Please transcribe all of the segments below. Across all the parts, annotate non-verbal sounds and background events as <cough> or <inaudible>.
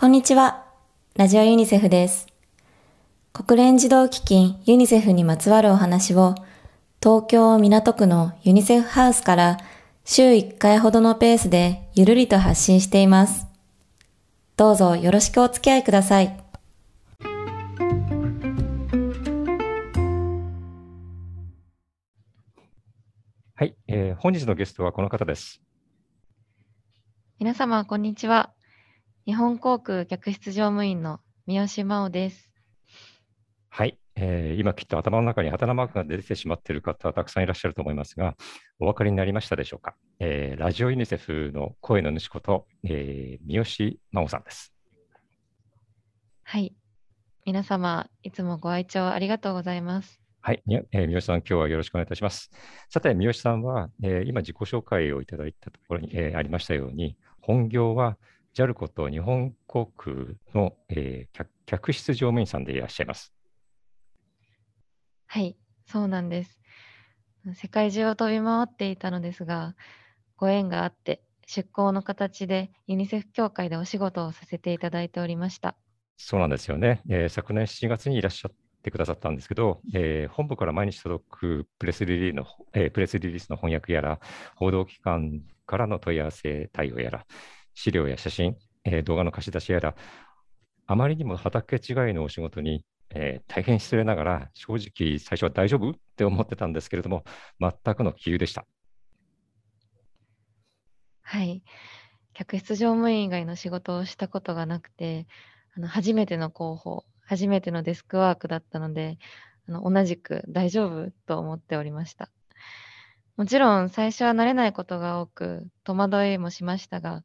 こんにちは。ラジオユニセフです。国連児童基金ユニセフにまつわるお話を東京港区のユニセフハウスから週1回ほどのペースでゆるりと発信しています。どうぞよろしくお付き合いください。はい、えー本日のゲストはこの方です。皆様、こんにちは。日本航空客室乗務員の三好真央です。はい、えー今きっと頭の中にハテナマークが出てしまっている方たくさんいらっしゃると思いますが、お分かりになりましたでしょうか？えーラジオユニセフの声の主こと、えー三好真央さんです。はい。皆様、いつもご愛聴ありがとうございます。はい、みえー三好さん、今日はよろしくお願いいたします。さて、三好さんは、えー今自己紹介をいただいたところに、えーありましたように、本業は JAL こと日本航空の、えー客客室乗務員さんでいらっしゃいます。はい、そうなんです。世界中を飛び回っていたのですが、ご縁があって、出向の形でユニセフ協会でお仕事をさせていただいておりました。そうなんですよね。えー昨年7月にいらっしゃってくださったんですけど、えー本部から毎日届くプレスリリーの、えープレスリリースの翻訳やら、報道機関からの問い合わせ対応やら、資料や写真、えー動画の貸し出しやら、あまりにも畑違いのお仕事に、えー大変失礼ながら、正直最初は大丈夫って思ってたんですけれども、全くの杞憂でした。はい。客室乗務員以外の仕事をしたことがなくて、あの初めての広報、初めてのデスクワークだったので、あの同じく大丈夫と思っておりました。もちろん最初は慣れないことが多く、戸惑いもしましたが、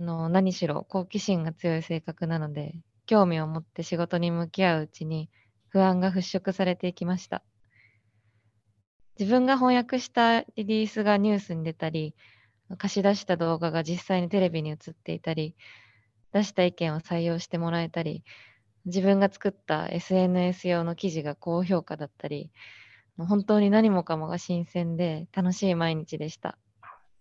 あの何しろ好奇心が強い性格なので、興味を持って仕事に向き合ううちに不安が払拭されていきました。自分が翻訳したリリースがニュースに出たり、貸し出した動画が実際にテレビに映っていたり、出した意見を採用してもらえたり、自分が作った SNS 用の記事が高評価だったり、本当に何もかもが新鮮で楽しい毎日でした。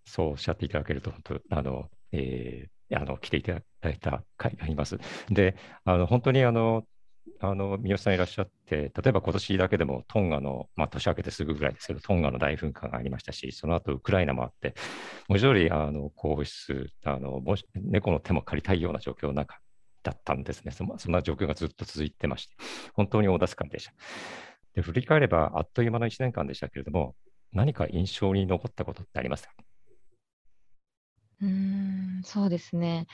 そうおっしゃっていただけると、本当、あの、えーあの、来ていただいた会があります。で、あの、本当にあの、あの、三好さんいらっしゃって、例えば今年だけでもトンガの、まあ、年明けてすぐぐらいですけど、トンガの大噴火がありましたし、その後ウクライナもあって、文字通り、あの、皇室、あの、猫の手も借りたいような状況の中だったんですね。そそんな状況がずっと続いてまして、本当に大助かりでした。で、振り返れば、あっという間の1年間でしたけれども、何か印象に残ったことってありますか？うーん、そうですね。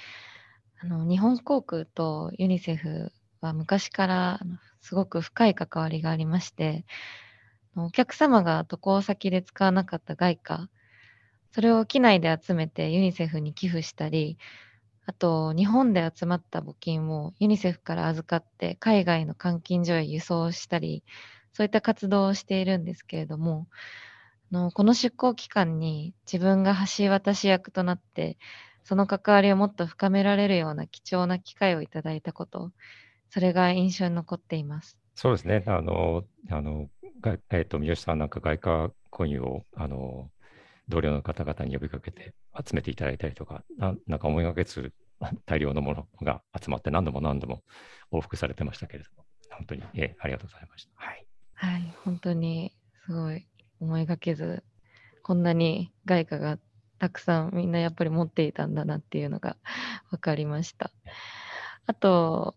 あの、日本航空とユニセフは昔からあのすごく深い関わりがありまして、あのお客様が渡航先で使わなかった外貨、それを機内で集めてユニセフに寄付したり、あと、日本で集まった募金をユニセフから預かって海外の監禁所へ輸送したり、そういった活動をしているんですけれども、のこの出向期間に自分が橋渡し役となって、その関わりをもっと深められるような貴重な機会をいただいたこと、それが印象に残っています。そうですね。あの、あの、がえっと、三好さんなんか外貨コインを、あの、同僚の方々に呼びかけて集めていただいたりとか、ななんか思いがけず大量のものが集まって何度も何度も往復されてましたけれども、本当に、ええありがとうございました。はい。はい、本当にすごい思いがけず、こんなに外貨がたくさんみんなやっぱり持っていたんだなっていうのが <laughs> 分かりました。あと、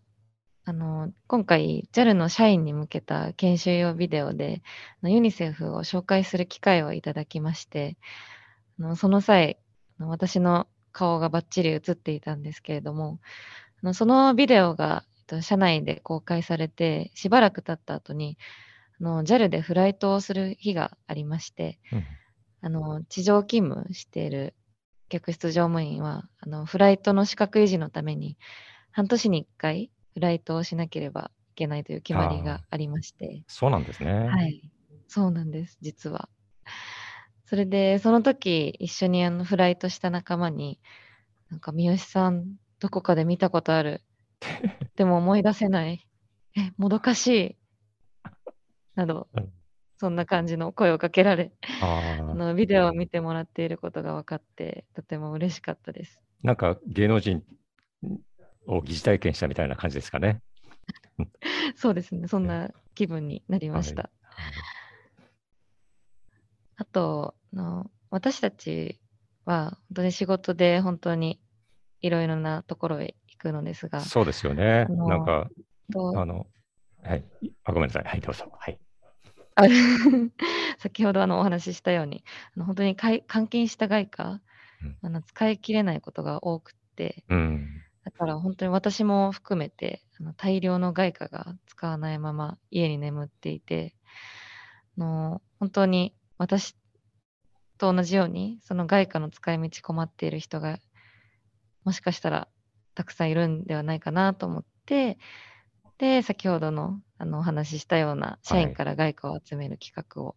あの、今回 JAL の社員に向けた研修用ビデオで、ユニセフを紹介する機会をいただきまして、あのその際、私の顔がバッチリ映っていたんですけれども、あのそのビデオが、社内で公開されて、しばらく経った後に、の JAL でフライトをする日がありまして、うんあの地上勤務している客室乗務員はあのフライトの資格維持のために半年に1回フライトをしなければいけないという決まりがありまして、そうなんですね。はい、そうなんです、実は。それで、その時一緒にあのフライトした仲間に、なんか三好さん、どこかで見たことある。<laughs> でも思い出せない。え、もどかしい。などうん、そんな感じの声をかけられ、あ <laughs> のビデオを見てもらっていることが分かって、とても嬉しかったです。なんか芸能人を疑似体験したみたいな感じですかね。<laughs> そうですね。そんな気分になりました。はいあとあの、私たちは本当に仕事で本当にいろいろなところへ行くのですが、そうですよね。なんか、とあの、はい。あ、ごめんなさい。はい、どうぞ。はい。あ <laughs> 先ほどあのお話ししたように、あの本当に換金した外貨、うんあの使い切れないことが多くて、うん。だから本当に私も含めてあの大量の外貨が使わないまま家に眠っていて、あの本当に私と同じようにその外貨の使い道困っている人がもしかしたらたくさんいるんではないかなと思って、で、先ほどのあのお話ししたような社員から外貨を集める企画を、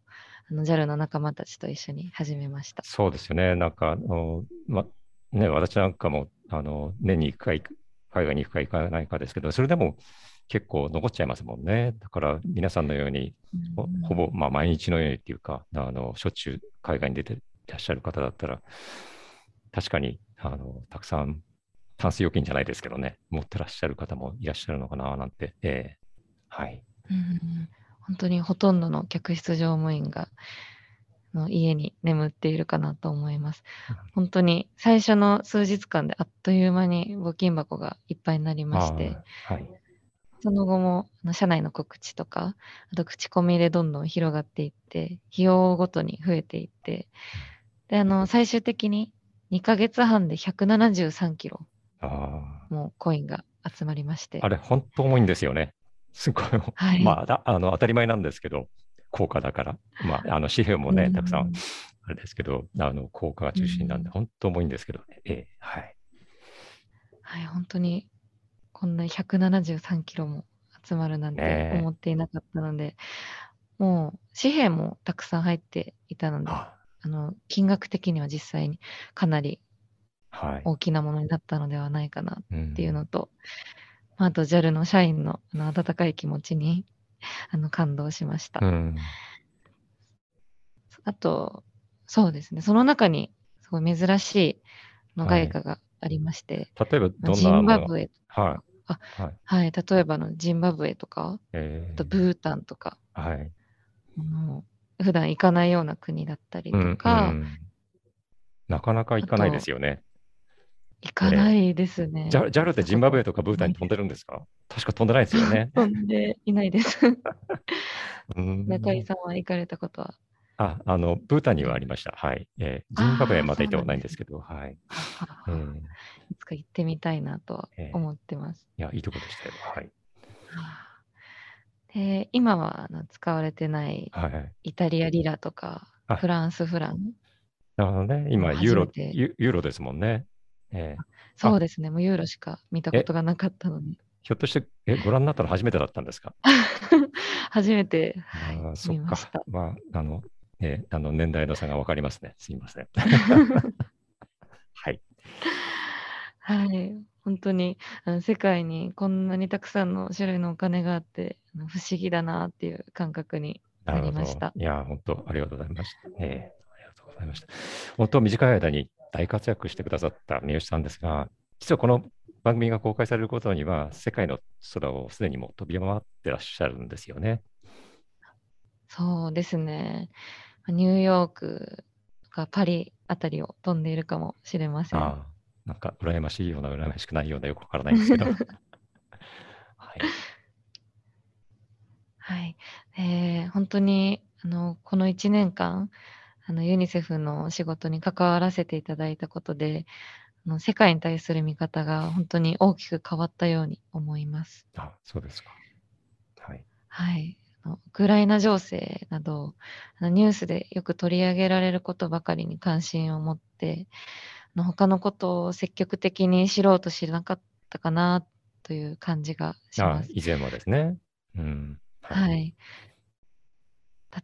あの JAL の仲間たちと一緒に始めました。そうですよね。なんか、あの、ま、ね、私なんかも、あの、年に1回、海外に行くか行かないかですけど、それでも結構残っちゃいますもんね。だから、皆さんのように、ほうんほぼ、まあ、毎日のようにっていうか、あの、しょっちゅう海外に出ていらっしゃる方だったら、確かに、あの、たくさん、タンス預金じゃないですけどね、持ってらっしゃる方もいらっしゃるのかな、なんて、ええはい。うん本当にほとんどの客室乗務員がの家に眠っているかなと思いますうん。本当に最初の数日間であっという間に募金箱がいっぱいになりまして、はい。その後もあの社内の告知とか、あと口コミでどんどん広がっていって、費用ごとに増えていって、で、あの、最終的に2ヶ月半で173キロあもうコインが集まりましてあ、あ、れ、本当重いんですよね。すごい。はいまあだあの、当たり前なんですけど、高価だから。まあ、あの紙幣もね、たくさんあれですけど、あの、効果が中心なんで、うん本当重いんですけどね。ええ、はい。はい、本当にこんな173キロも集まるなんて思っていなかったので、もう紙幣もたくさん入っていたので、ああの金額的には実際にかなりはい。大きなものになったのではないかなっっていうのと、まああと JAL の社員のあの温かい気持ちに <laughs> あの感動しました。うん。あと、そうですね、その中にすごい珍しいあのはい外貨がありまして、例えば、どんジなものンバブエ、はい。あはい。はい、例えばのジンバブエとか、えあとブータンとか、ーはい。あの普段行かないような国だったりうんとか、うんなかなか行かないですよね。行かないですね。ジャ JAL ってジンバブエとかブータンに飛んでるんですか？確か飛んでないですよね。<laughs> 飛んでいないです。<laughs> うん中井さんは行かれたことは？あ、あの、ブータンにはありました。はい。えージンバブエはまだ行ったことないんですけど、はい。あえーいつか行ってみたいなとはええ思ってます。いや、いいとこでしたよ。はい。で今はあの使われてないはい。イタリアリラとかあフランスフラン？なるほどね。今、初ユーロユーロですもんね。えーそうですねもうユーロしか見たことがなかったのでひょっとして、え、ご覧になったの初めてだったんですか？<laughs> 初めて、あはいーそっか見ました。。まあ、あの、えーあの、年代の差がわかりますね。すいません。<laughs> はい。はい、本当にあの世界にこんなにたくさんの種類のお金があってあの不思議だなっていう感覚に。なりましたいや、本当、ありがとうございました。えーありがとうございました。本当、短い間に大活躍してくださった三好さんですが、実はこの番組が公開されることには、世界の空をすでにもう飛び回ってらっしゃるんですよね。そうですねニューヨークとかパリあたりを飛んでいるかもしれません。ああ、なんか羨ましいような、羨ましくないような、よくわからないんですけど。<laughs> はい。はい、えー本当にあのこの1年間あのユニセフの仕事に関わらせていただいたことであの世界に対する見方が本当に大きく変わったように思います。あ、そうですか。はい。はい、あのウクライナ情勢などあのニュースでよく取り上げられることばかりに関心を持ってあの他のことを積極的に知ろうとしなかったかなという感じがしあます。以前はですね。うん。は。い。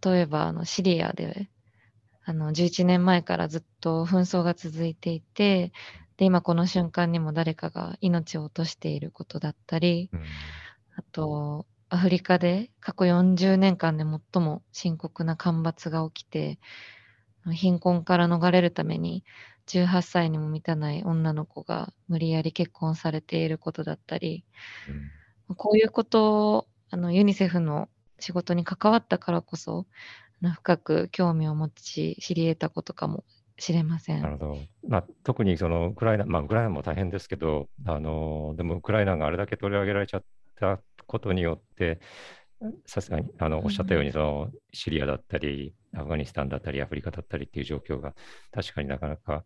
例えば、あの、シリアで、あの、11年前からずっと紛争が続いていて、で、今この瞬間にも誰かが命を落としていることだったり、うん。あと、アフリカで過去40年間で最も深刻な干ばつが起きて、貧困から逃れるために18歳にも満たない女の子が無理やり結婚されていることだったり、うん、こういうことをあのユニセフの仕事に関わったからこそ、深く興味を持ち、知り得たことかもしれません。なるほど。まあ、特にそのウクライナ、まあ、ウクライナも大変ですけど、あのでもウクライナがあれだけ取り上げられちゃったことによって、さすがにあのうんおっしゃったように、そのシリアだったり、アフガニスタンだったり、アフリカだったりっていう状況が、確かになかなか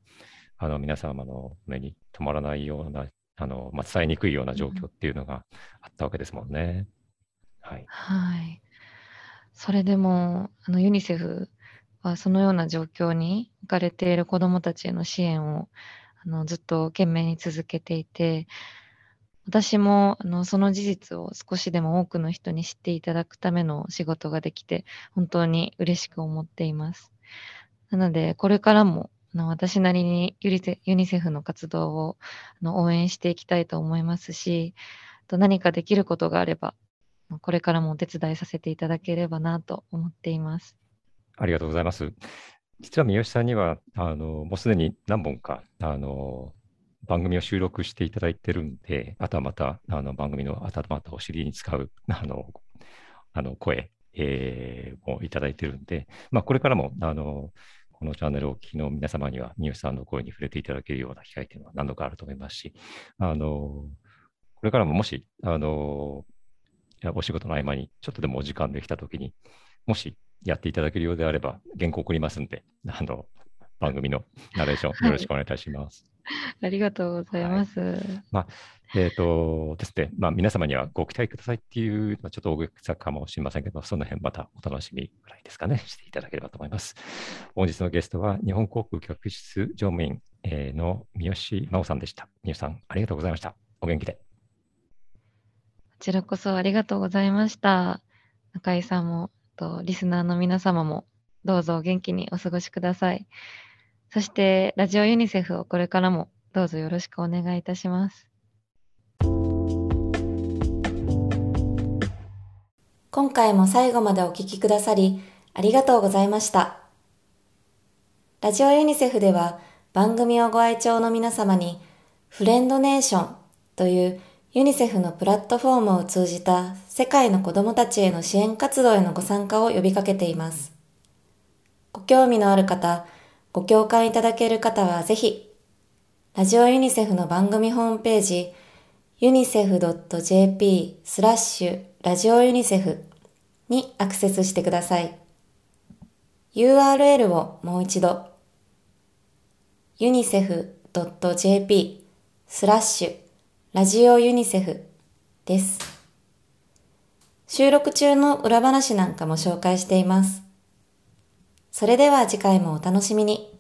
あの皆様の目に留まらないような、あのまあ、伝えにくいような状況っていうのがあったわけですもんね。はい。はい。それでも、あのユニセフはそのような状況に置かれている子どもたちへの支援をあのずっと懸命に続けていて、私もあのその事実を少しでも多くの人に知っていただくための仕事ができて、本当に嬉しく思っています。なので、これからもあの私なりにユニセフの活動をあの応援していきたいと思いますし、と何かできることがあれば、これからもお手伝いさせていただければなと思っています。ありがとうございます。実は三好さんには、あのもうすでに何本かあの番組を収録していただいてるんで、あとはまたあの番組の頭とお尻に使うあのあの声、えーをいただいてるんで、まあ、これからもあのこのチャンネルをお聞きの皆様には、三好さんの声に触れていただけるような機会というのは何度かあると思いますし、あのこれからももし、あのお仕事の合間にちょっとでもお時間できたときに、もしやっていただけるようであれば、原稿送りますんで、あの番組のナレーション、よろしくお願いいたします。ありがとうございます。えっ、とですね、まあ、皆様にはご期待くださいっていう、まあ、ちょっと大げさかもしれませんけど、その辺またお楽しみぐらいですかね、していただければと思います。本日のゲストは、日本航空客室乗務員えーの三好真央さんでした。三好さん、ありがとうございました。お元気で。こちらこそありがとうございました。中井さんも、とリスナーの皆様も、どうぞお元気にお過ごしください。そして、ラジオユニセフをこれからもどうぞよろしくお願いいたします。今回も最後までお聞きくださり、ありがとうございました。ラジオユニセフでは番組をご愛聴の皆様に、フレンドネーションというユニセフのプラットフォームを通じた世界の子供たちへの支援活動へのご参加を呼びかけています。ご興味のある方、ご共感いただける方はぜひ、ラジオユニセフの番組ホームページ、unicef.jp スラッシュラジオユニセフにアクセスしてください。URL をもう一度 unicef.jp スラッシュラジオユニセフです。収録中の裏話なんかも紹介しています。それでは次回もお楽しみに。